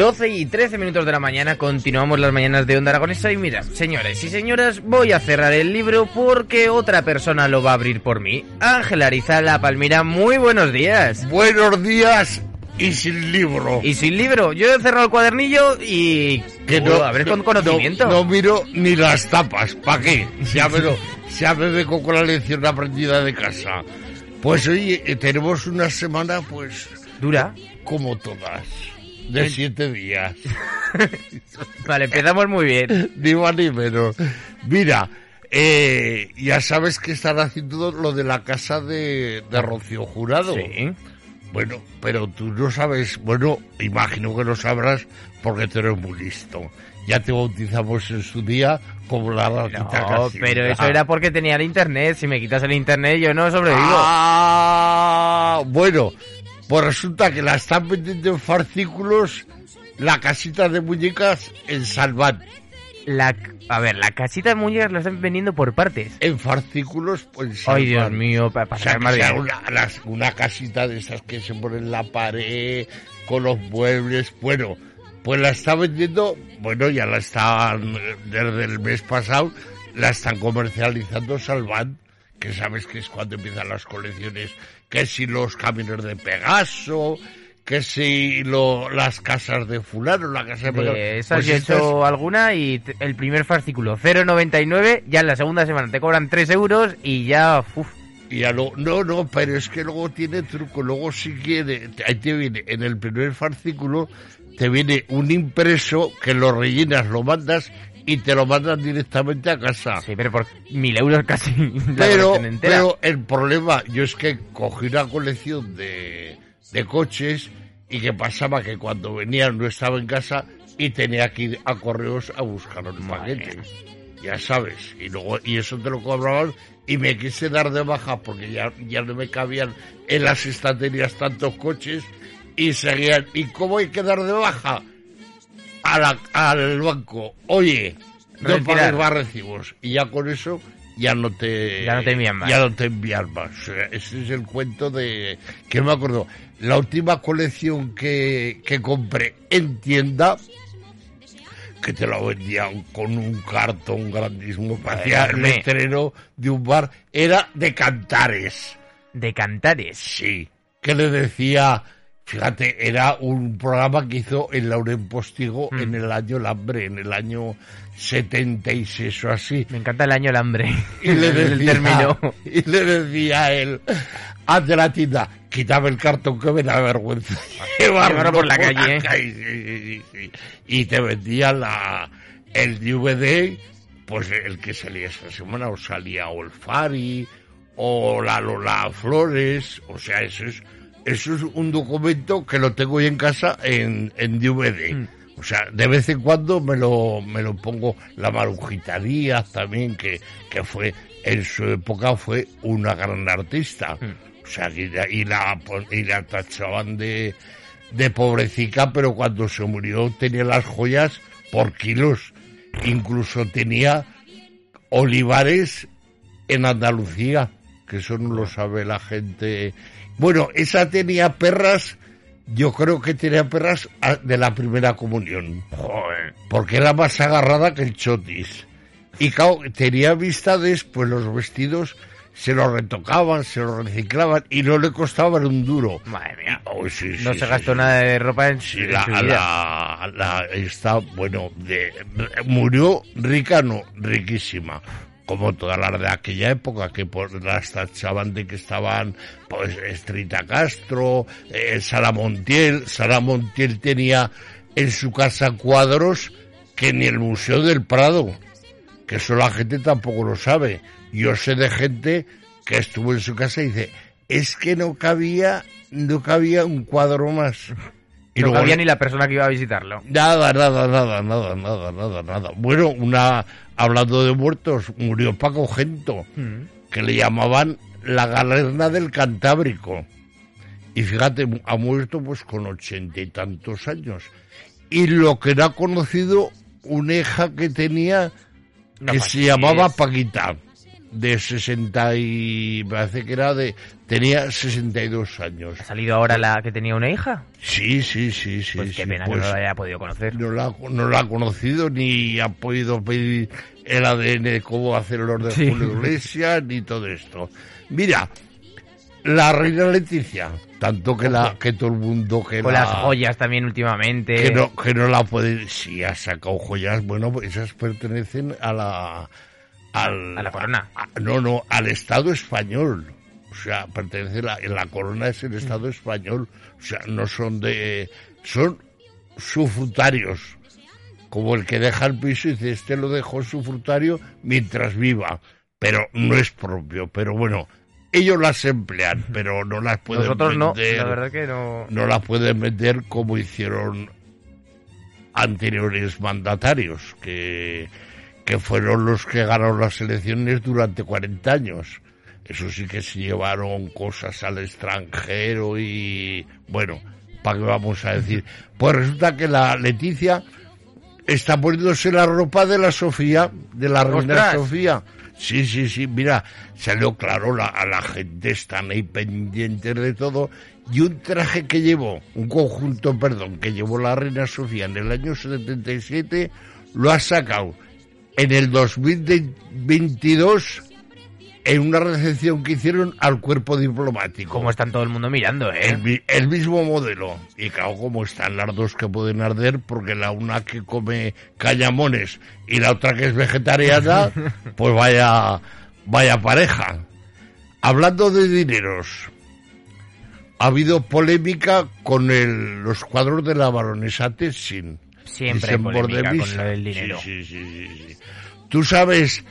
12 y 13 minutos de la mañana continuamos las mañanas de Onda Aragonesa y mira, señores y señoras, voy a cerrar el libro porque otra persona lo va a abrir por mí. Ángela Arizala Palmira, muy buenos días. Buenos días y sin libro. Y sin libro, yo he cerrado el cuadernillo y... Que no, a ver, con conocimiento. No, miro ni las tapas, ¿para qué? Se me, se me con la lección aprendida de casa. Pues hoy eh, tenemos una semana, pues... ¿Dura? Como todas de siete días. vale, empezamos muy bien. Ni más ni menos. Mira, eh, ya sabes que están haciendo lo de la casa de, de Rocío Jurado. Sí. Bueno, pero tú no sabes, bueno, imagino que lo sabrás porque tú eres muy listo. Ya te bautizamos en su día como la ratita No, pero eso era porque tenía el internet. Si me quitas el internet yo no sobrevivo. Ah, bueno, pues resulta que la están vendiendo en farcículos la casita de muñecas en Salvat. La, a ver, la casita de muñecas la están vendiendo por partes. En farcículos, pues. Ay, Dios mío, para pasar o sea, una, una casita de esas que se pone en la pared, con los muebles. Bueno, pues la está vendiendo, bueno, ya la están, desde el mes pasado, la están comercializando Salvat, que sabes que es cuando empiezan las colecciones que si los caminos de Pegaso, que si lo, las casas de fulano, la casa de Pegaso. Esa pues he hecho alguna y el primer fascículo 0,99, ya en la segunda semana te cobran 3 euros y ya... Uf. Y ya no, no, no, pero es que luego tiene truco, luego si quiere, ahí te viene, en el primer fascículo te viene un impreso que lo rellenas, lo mandas y te lo mandan directamente a casa. Sí, pero por mil euros casi. Pero, pero el problema, yo es que cogí una colección de, de coches y que pasaba que cuando venían no estaba en casa y tenía que ir a correos a buscar los paquete. Ya sabes, y luego y eso te lo cobraban y me quise dar de baja porque ya, ya no me cabían en las estanterías tantos coches y seguían. ¿Y cómo hay que dar de baja? Al banco, oye, no pagues más recibos. Y ya con eso ya no te, ya no te envían más. Ya no te envían más. ese es el cuento de... Que me acuerdo, la última colección que, que compré en tienda que te lo vendían con un cartón grandísimo, parecía el estreno de un bar, era de cantares. ¿De cantares? Sí. Que le decía, Fíjate, era un programa que hizo en Lauren Postigo mm. en el año Lambre, en el año 76 o así. Me encanta el año Lambre. Y le decía, y le decía a él, haz de la tienda, quítame el cartón que me da vergüenza llevarlo por la calle. Y te vendía la, el DVD, pues el que salía esta semana, o salía Olfari, o la Lola Flores, o sea, eso es eso es un documento que lo tengo hoy en casa en, en DVD. Mm. O sea, de vez en cuando me lo, me lo pongo la Marujita Díaz también, que, que fue, en su época fue una gran artista. Mm. O sea, y, la, y la tachaban de, de pobrecita, pero cuando se murió tenía las joyas por kilos. Incluso tenía olivares en Andalucía, que eso no lo sabe la gente bueno, esa tenía perras, yo creo que tenía perras de la primera comunión. porque era más agarrada que el chotis. Y claro, tenía amistades, pues los vestidos se los retocaban, se los reciclaban y no le costaban un duro. Madre mía. no se gastó nada de ropa en, sí, la, la, la, está, bueno, de, murió rica, no, riquísima como todas las de aquella época, que por las tachaban de que estaban, pues, Estrita Castro, eh, Sara Montiel. Sara Montiel tenía en su casa cuadros que ni el Museo del Prado, que eso la gente tampoco lo sabe. Yo sé de gente que estuvo en su casa y dice, es que no cabía, no cabía un cuadro más. Y no cabía ni la persona que iba a visitarlo. Nada, nada, nada, nada, nada, nada, nada. Bueno, una hablando de muertos, murió Paco Gento, mm. que le llamaban la galerna del Cantábrico. Y fíjate, ha muerto pues con ochenta y tantos años. Y lo que no ha conocido, una hija que tenía, que se llamaba Paquita, de 60 y... parece que era de... tenía 62 años. ¿Ha salido ahora la que tenía una hija? Sí, sí, sí, sí. Pues qué pena que no pues la haya podido conocer. No la, no la ha conocido, ni ha podido pedir el ADN de cómo hacer los de Julio Iglesias, ni todo esto. Mira, la reina Leticia, tanto que la que todo el mundo que con las joyas también últimamente que no que no la puede si ha sacado joyas bueno pues esas pertenecen a la al, a la corona no no al Estado español o sea pertenece la la corona es el Estado mm. español o sea no son de son sufrutarios como el que deja el piso y dice este lo dejó sufrutario mientras viva pero no es propio pero bueno ellos las emplean, pero no las pueden Nosotros vender. no, la verdad que no. No las pueden vender como hicieron anteriores mandatarios, que, que fueron los que ganaron las elecciones durante 40 años. Eso sí que se llevaron cosas al extranjero y, bueno, ¿para qué vamos a decir? Pues resulta que la Leticia está poniéndose la ropa de la Sofía, de la reina Sofía. Sí, sí, sí, mira, salió claro, la, a la gente están ahí pendientes de todo. Y un traje que llevó, un conjunto, perdón, que llevó la reina Sofía en el año 77, lo ha sacado en el 2022 en una recepción que hicieron al cuerpo diplomático. Como están todo el mundo mirando, ¿eh? El, mismo modelo. Y claro, como están las dos que pueden arder, porque la una que come cañamones y la otra que es vegetariana, pues vaya, vaya pareja. Hablando de dineros, ha habido polémica con el, los cuadros de la baronesa Tessin. Siempre polémica con el dinero. sí, sí, sí, sí. Tú sabes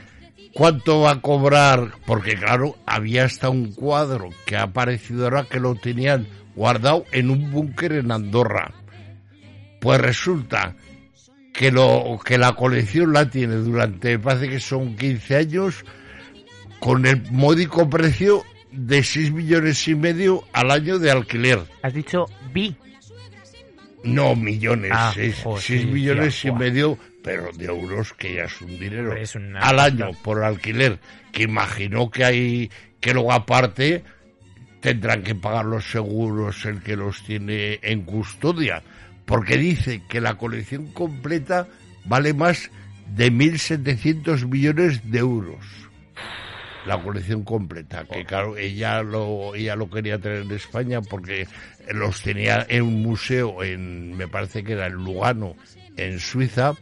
cuánto va a cobrar, porque claro, había hasta un cuadro que ha aparecido ahora que lo tenían guardado en un búnker en Andorra. Pues resulta que lo que la colección la tiene durante, parece que son 15 años, con el módico precio de 6 millones y medio al año de alquiler. ¿Has dicho bi? No, millones, 6 ah, millones y medio pero de euros que ya es un dinero. Al año por alquiler, que imagino que hay, que luego aparte tendrán que pagar los seguros el que los tiene en custodia, porque dice que la colección completa vale más de 1.700 millones de euros. La colección completa, que claro, ella lo, ella lo quería tener en España porque los tenía en un museo en, me parece que era en Lugano, en Suiza,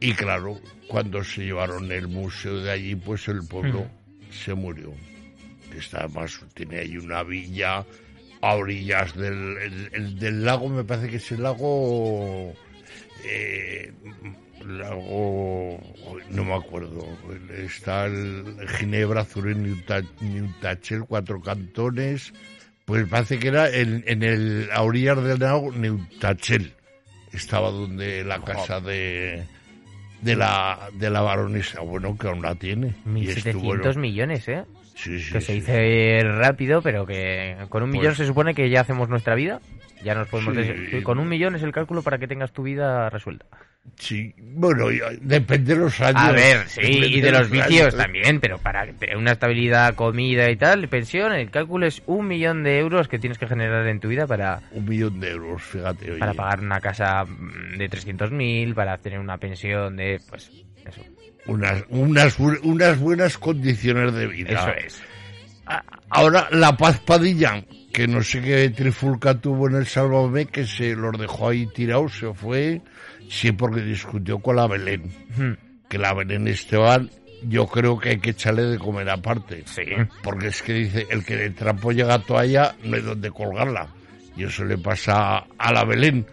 y claro, cuando se llevaron el museo de allí, pues el pueblo se murió. Está más, tiene ahí una villa a orillas del, del lago, me parece que es el lago... Eh, lago no me acuerdo está el Ginebra, Zurich, Newtachel, cuatro cantones pues parece que era en, en el a orillas del lago Newtachel estaba donde la casa de de la, de la baronesa. Bueno, que aún la tiene. 1.700 millones, ¿eh? Sí, sí, que se dice rápido, pero que con un millón pues se supone que ya hacemos nuestra vida. Ya nos podemos decir, con un millón es el cálculo para que tengas tu vida resuelta. Sí, bueno, depende de los años. A ver, sí, y de, los, vicios también, pero para una estabilidad, comida y tal, pensión, el cálculo es un millón de euros que tienes que generar en tu vida para... Un millón de euros, fíjate. Para pagar una casa de 300.000, para tener una pensión de, pues, eso. Unas, unas, unas buenas condiciones de vida. Eso es. Ahora, la Paz Padilla, que no sé qué trifulca tuvo en el Sálvame, que se los dejó ahí tirados, se fue Sí, porque discutió con la Belén. Que la Belén Esteban, yo creo que hay que echarle de comer aparte. Sí. Porque es que dice, el que de trapo llega a toalla, no hay donde colgarla. Y eso le pasa a la Belén.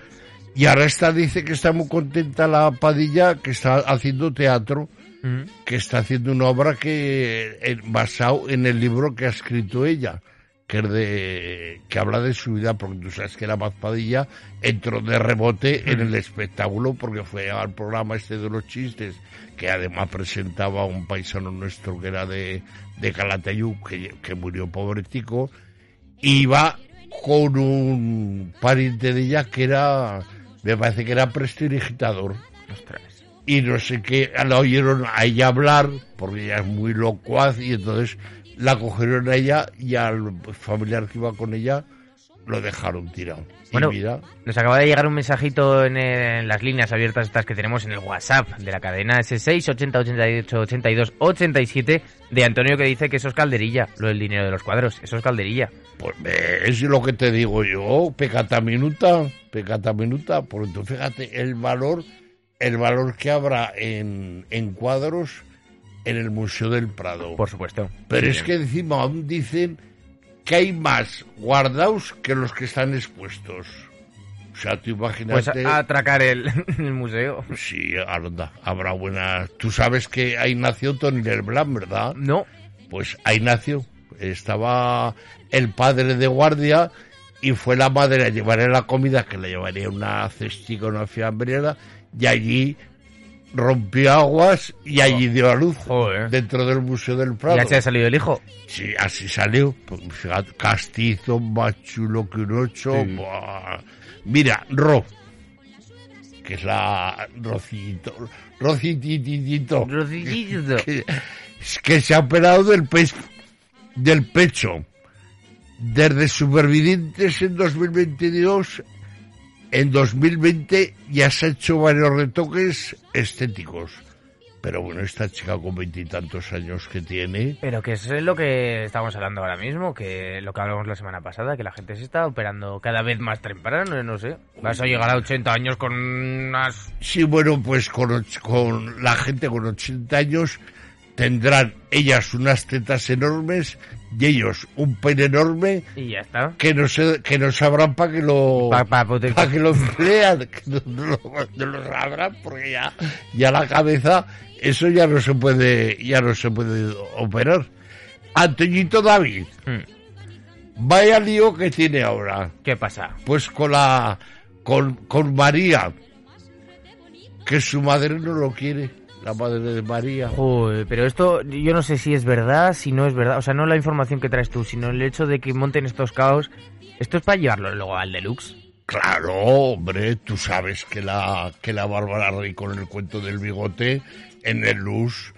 Y ahora está, dice que está muy contenta la Padilla, que está haciendo teatro, que está haciendo una obra que eh, basado en el libro que ha escrito ella que es de que habla de su vida porque tú sabes que la Mazpadilla entró de rebote en el espectáculo porque fue al programa este de los chistes que además presentaba a un paisano nuestro que era de, de Calatayud que, que murió pobretico iba con un pariente de ella que era me parece que era prestidigitador. Y no sé qué, la oyeron a ella hablar, porque ella es muy locuaz, y entonces la cogieron a ella y al familiar que iba con ella lo dejaron tirado. Y Bueno, mira, Nos acaba de llegar un mensajito en, en las líneas abiertas estas que tenemos en el WhatsApp de la cadena S6 80 88 82 87 de Antonio que dice que eso es calderilla, lo del dinero de los cuadros, eso es calderilla. pues es lo que te digo yo, pecata minuta, pecata minuta, porque tú fíjate el valor, el valor que habrá en, en cuadros en el Museo del Prado. Por supuesto. Pero Sí. es que encima aún dicen que hay más guardados que los que están expuestos. O sea, tú Pues imagínate... a, a atracar el, el museo. Sí, anda, habrá buenas... Tú sabes que ahí nació Tony Leblanc, ¿verdad? No. Pues ahí nació. Estaba el padre de guardia y fue la madre a llevarle la comida, que le llevaría una cestica, una fiambrera, y allí rompió aguas y allí dio a luz Joder. dentro del Museo del Prado. Ya se ha salido el hijo. Sí, así salió. Pues, fíjate, castizo, más chulo que un ocho. Sí. Mira, Ro, que es la Rocito, Rocititito, Rocitito. que, que se ha operado del, pe- del pecho. Desde Supervivientes en 2022, en 2020 ya se ha hecho varios retoques estéticos. Pero bueno, esta chica con veintitantos años que tiene, Pero que eso es lo que estamos hablando ahora mismo, que lo que hablamos la semana pasada, que la gente se está operando cada vez más temprano, no sé. Vas a llegar a 80 años con unas... Sí, bueno, pues con, con la gente con 80 años tendrán ellas unas tetas enormes y ellos un pene enorme Y ya está. que no sé, que no sabrán para que lo Pa- pa que lo emplean, que no, no lo, no lo sabrán porque ya, ya la cabeza, eso ya no se puede, ya no se puede operar. Antoñito David, Hmm. vaya lío que tiene ahora. ¿Qué pasa? Pues con la con, con María, que su madre no lo quiere, la madre de María. Joder, pero esto yo no sé si es verdad, si no es verdad. O sea, no la información que traes tú, sino el hecho de que monten estos caos. Esto es para llevarlo luego al deluxe. Claro, hombre, tú sabes que la que la Bárbara Rey con el cuento del bigote en el Luz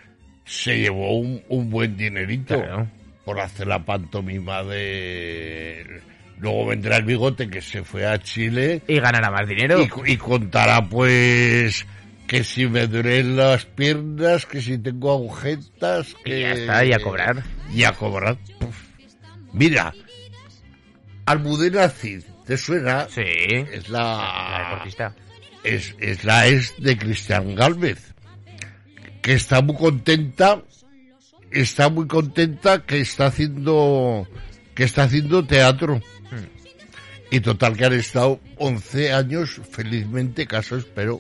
se llevó un, un buen dinerito Claro. por hacer la pantomima de luego vendrá el bigote que se fue a Chile Y ganará más dinero. y, y contará pues que si me duelen las piernas, que si tengo agujetas, Y que... ya está, y a cobrar. Y a cobrar. Puf. Mira, Almudena Cid, ¿te suena? Sí. Es La la... deportista. Es, es la ex de Cristian Galvez, que está muy contenta, está muy contenta que está haciendo, que está haciendo teatro. Y total que han estado 11 años felizmente casados, pero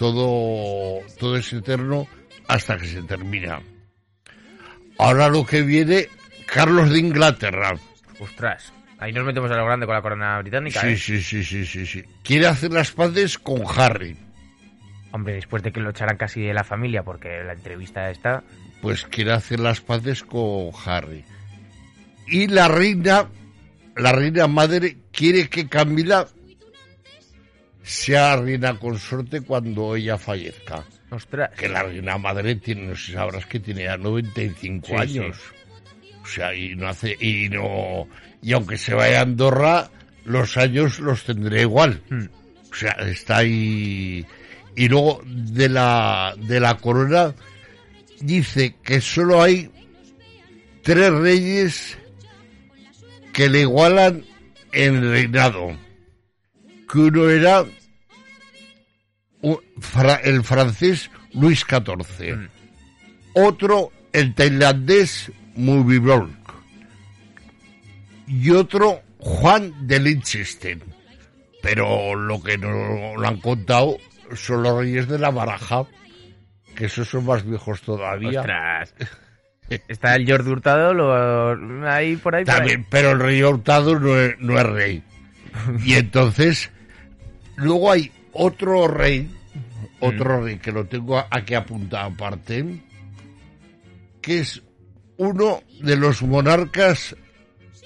todo, todo es eterno hasta que se termina. Ahora lo que viene, Carlos de Inglaterra. Ostras. Ahí nos metemos a lo grande con la corona británica, Sí, ¿eh? sí, sí, sí, sí, sí. Quiere hacer las paces con Harry. Hombre, después de que lo echaran casi de la familia, porque la entrevista está... pues quiere hacer las paces con Harry. Y la reina, la reina madre, quiere que Camila sea reina consorte cuando ella fallezca. Ostras. Que la reina madre tiene, no sé si sabrás que tiene ya 95 Sí, años. O sea, y no hace, y no, y aunque se vaya a Andorra, los años los tendré igual. Hmm. O sea, está ahí. Y luego de la, de la corona dice que solo hay tres reyes que le igualan en reinado. Que uno era el francés Luis XIV. Mm. Otro el tailandés Mubibolk. Y otro Juan de Liechtenstein. Pero lo que no lo han contado son los reyes de la baraja, que esos son más viejos todavía. Ostras. Está el Jordi Hurtado lo, ahí por ahí. También, pero el rey Hurtado no es, no es rey. Y entonces, luego hay otro rey, otro rey que lo tengo aquí apuntado aparte, que es uno de los monarcas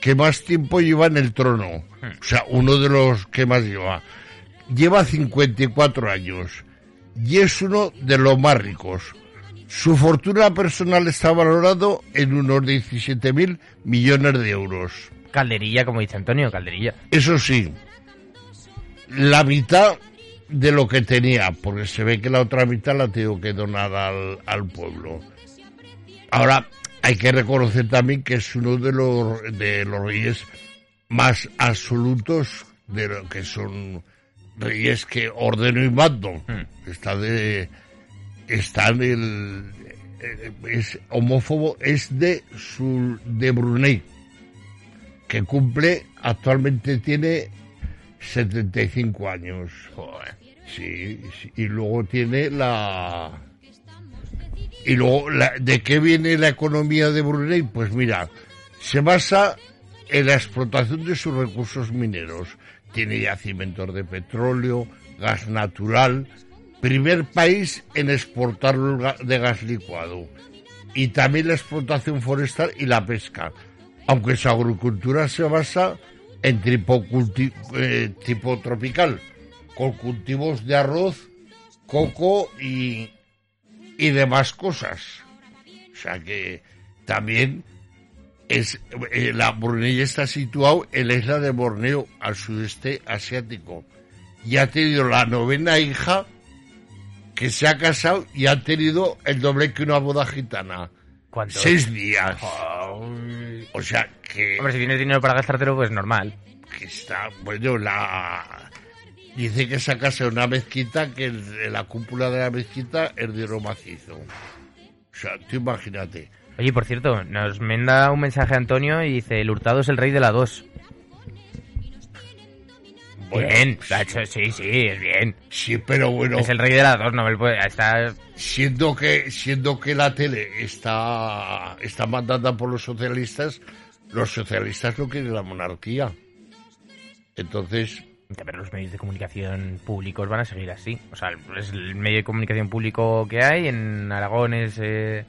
que más tiempo lleva en el trono. O sea, uno de los que más lleva. Lleva 54 años y es uno de los más ricos. Su fortuna personal está valorado en unos 17 mil millones de euros. Calderilla, como dice Antonio, calderilla. Eso sí, la mitad de lo que tenía, porque se ve que la otra mitad la tengo que donar al, al pueblo. Ahora, hay que reconocer también que es uno de los, de los reyes más absolutos de lo que son reyes que ordeno y mando. Hmm. Está de, está en el, eh, es homófobo, es de su, de Brunei, que cumple, actualmente tiene 75 años. Sí, sí, y luego tiene la... Y luego, la- ¿de qué viene la economía de Brunei? Pues mira, se basa en la explotación de sus recursos mineros. Tiene yacimientos de petróleo, gas natural, primer país en exportar de gas licuado. Y también la explotación forestal y la pesca. Aunque su agricultura se basa en tipo, culti- eh, tipo tropical, con cultivos de arroz, coco y, y demás cosas. O sea que también es eh, la Brunei está situado en la isla de Borneo, al sudeste asiático. Y ha tenido la novena hija que se ha casado y ha tenido el doble que una boda gitana. ¿Cuánto? Seis días. Ay. O sea que, Hombre, si tienes dinero para gastártelo, pues normal. que está, bueno, la... Dice que casado en una mezquita que el- la cúpula de la mezquita es de oro macizo. O sea, tú imagínate. Oye, por cierto, nos manda un mensaje Antonio y dice, el hurtado es el rey de la 2. Bien, hecho, sí, sí, es bien. Sí, pero bueno, Es el rey de la 2, no me lo puede... Está... siendo que siendo que la tele está está mandada por los socialistas, los socialistas no quieren la monarquía. Entonces, Pero los medios de comunicación públicos van a seguir así. O sea, es el medio de comunicación público que hay en Aragón es... eh,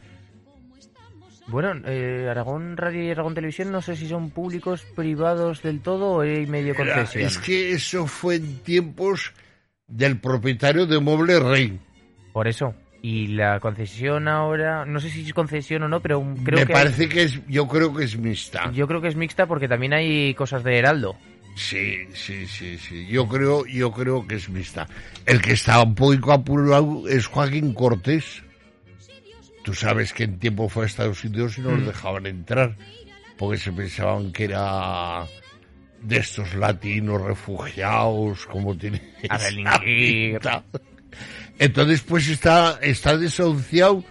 Bueno, eh, Aragón Radio y Aragón Televisión no sé si son públicos, privados del todo o hay medio era- concesión. es que eso fue en tiempos del propietario de Mueble Rey. Por eso. Y la concesión ahora, no sé si es concesión o no, pero creo Me que parece que es, yo creo que es mixta. yo creo que es mixta porque también hay cosas de Heraldo. Sí, sí, sí, sí. Yo creo, yo creo que es mixta. El que estaba un poco apurado es Joaquín Cortés. Tú sabes que en tiempo fue a Estados Unidos y no Mm. los dejaban entrar porque se pensaban que era de estos latinos refugiados, como tiene A delinquir. Entonces, pues está, está desahuciado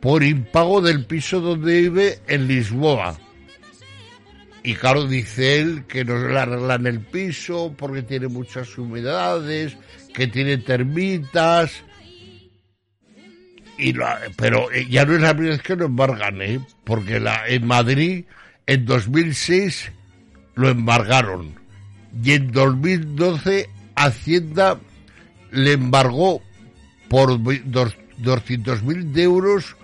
por impago del piso donde vive en Lisboa. Y claro, dice él que no le arreglan el piso porque tiene muchas humedades, que tiene termitas. Y la- pero eh, ya no es la primera vez que lo embargan, ¿eh? Porque la, en Madrid, en 2006, lo embargaron. Y en 2012, Hacienda le embargó por 200.000 de euros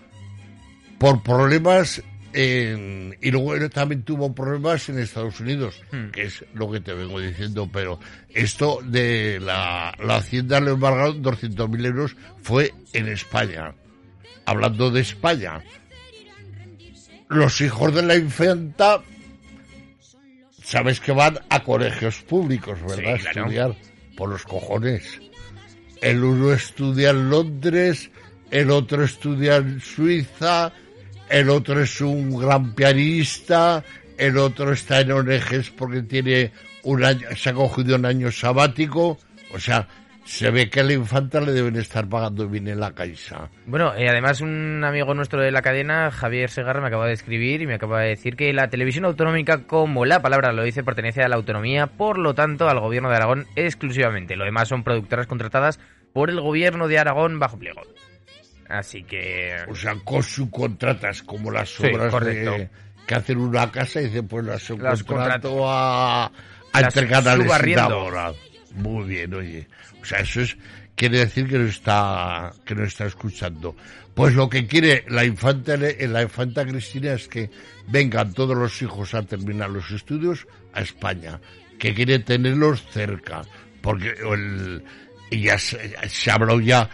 por problemas en, y luego él también tuvo problemas en Estados Unidos, Hmm. que es lo que te vengo diciendo, pero esto de la, la Hacienda le embargaron 200.000 euros fue en España. Hablando de España, los hijos de la infanta, sabes que van a colegios públicos, ¿verdad? Sí, claro. estudiar por los cojones. El uno estudia en Londres, el otro estudia en Suiza, el otro es un gran pianista, el otro está en ONGs porque tiene un año, se ha cogido un año sabático, o sea, se ve que a la infanta le deben estar pagando bien en la caixa. Bueno, eh, además un amigo nuestro de la cadena, Javier Segarra, me acaba de escribir y me acaba de decir que la televisión autonómica, como la palabra lo dice, pertenece a la autonomía, por lo tanto al gobierno de Aragón exclusivamente. Lo demás son productoras contratadas por el gobierno de Aragón bajo pliego. Así que... O sea, con subcontratas, como las obras de, que hacen una casa y dicen, pues las subcontrato a, a ahora. Muy bien, oye. O sea, eso es quiere decir que no está que no está escuchando. Pues lo que quiere la infanta la infanta Cristina es que vengan todos los hijos a terminar los estudios a España, que quiere tenerlos cerca, porque el, ya se, se habló ya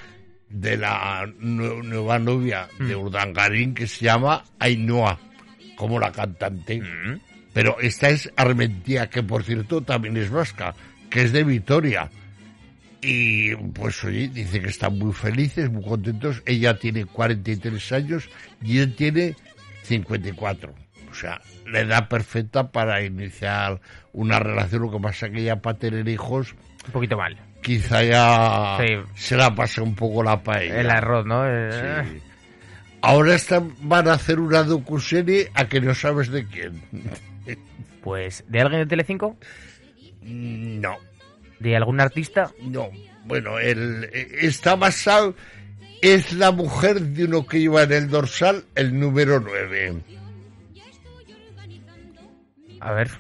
de la nueva novia de mm. Urdangarín que se llama Ainhoa, como la cantante. Mm. Pero esta es Armentía, que por cierto también es vasca, que es de Vitoria. Y pues oye, dice que están muy felices, muy contentos. Ella tiene 43 años y él tiene 54. O sea, la edad perfecta para iniciar una relación. Lo que pasa que ella para tener hijos... Un poquito mal. Quizá ya se la pasa un poco la paella. El arroz, ¿no? Eh. Ahora están, van a hacer una docuserie a que no sabes de quién. Pues, ¿de alguien de Telecinco? No. ¿De algún artista? No. Bueno, el, está basado, es la mujer de uno que lleva en el dorsal el número 9. A ver,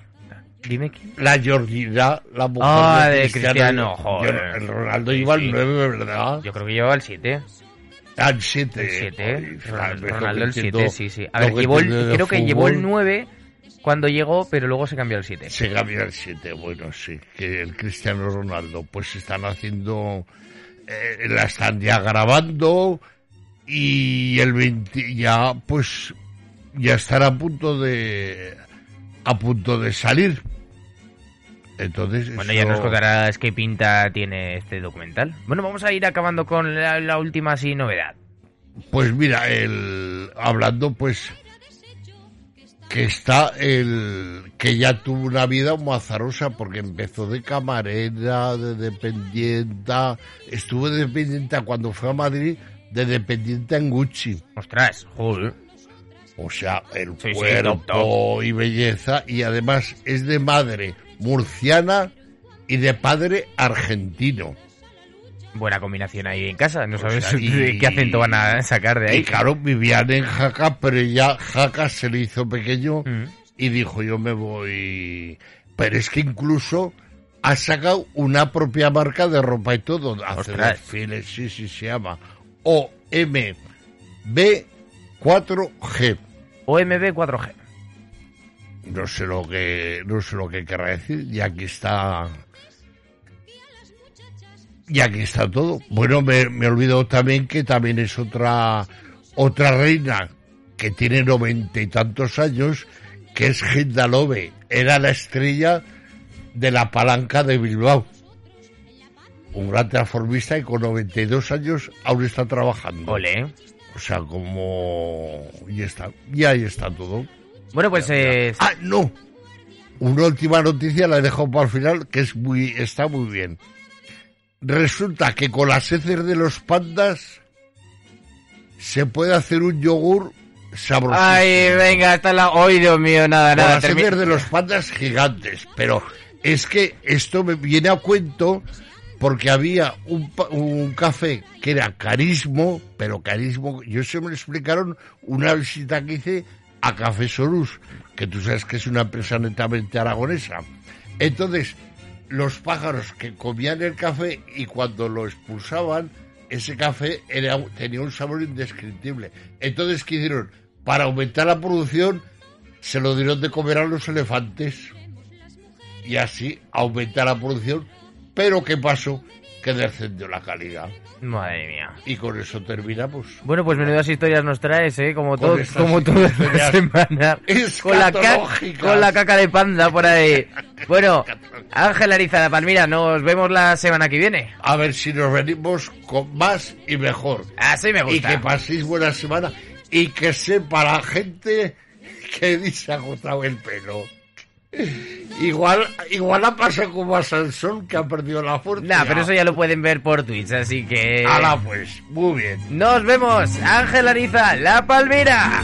dime quién. La Georgina, la mujer ah, de, Cristiano. joder. el Ronaldo lleva el 9, ¿verdad? Yo creo que lleva el 7. Ah, el 7. El 7. Ronaldo, el 7, sí, sí. A ver, llevó el, creo que llevó el 9 cuando llegó, pero luego se cambió al 7. Se cambió al 7, bueno, sí, que el Cristiano Ronaldo, pues están haciendo, eh, la están ya grabando y el 20 ya, pues, ya estará a punto de, a punto de salir. Entonces, bueno, ya nos contarás qué pinta tiene este documental. Bueno, vamos a ir acabando con la, la última así novedad. Pues mira, el, hablando pues que está el que ya tuvo una vida muy azarosa porque empezó de camarera, de dependienta, estuvo de dependienta cuando fue a Madrid, de dependiente en Gucci. Ostras, joder. O sea, el cuerpo y belleza y además es de madre murciana y de padre argentino buena combinación ahí en casa. No sabes qué acento van a sacar de ahí. Y claro, vivían en Jaca, pero ya Jaca se le hizo pequeño mm. y dijo yo me voy. Pero es que incluso ha sacado una propia marca de ropa y todo. Hace desfiles, sí, sí, se llama OMB4G. OMB4G. No sé lo que, no sé lo que querrá decir, y aquí está y aquí está todo. Bueno, me, me olvido también que también es otra, otra reina que tiene noventa y tantos años, que es Hilda Lobe. Era la estrella de la palanca de Bilbao. Un gran transformista y con 92 años aún está trabajando. Ole. O sea, como... Y está. Y ahí está todo. Bueno, pues... Eh... Ah, no. Una última noticia la he dejado para el final, que es muy, está muy bien resulta que con las heces de los pandas se puede hacer un yogur sabroso. Ay, venga, está la... ¡Ay, Dios mío, nada, nada! Con las heces de los pandas gigantes, pero es que esto me viene a cuento porque había un, un café que era carismo, pero carismo, yo se me lo explicaron una visita que hice a Café Sorus, que tú sabes que es una empresa netamente aragonesa. Entonces, los pájaros que comían el café y cuando lo expulsaban, ese café tenía un sabor indescriptible. Entonces, ¿qué hicieron? Para aumentar la producción, se lo dieron de comer a los elefantes. Y así aumenta la producción. Pero ¿qué pasó? Que descendió la calidad. Madre mía. Y con eso terminamos. Bueno, pues menudas historias nos traes, ¿eh? Como, todo, como todas las semanas. Con la, con la caca de panda por ahí. Bueno, Ángel Arizada Palmira, nos vemos la semana que viene. A ver si nos venimos con más y mejor. Así me gusta. Y que paséis buena semana y que sepa la gente que ha agotado el pelo. Igual, igual ha pasado como a Sansón que ha perdido la fuerza. Nah, pero eso ya lo pueden ver por Twitch, así que. Hala pues, muy bien. Nos vemos, Ángel Ariza, La Palmera.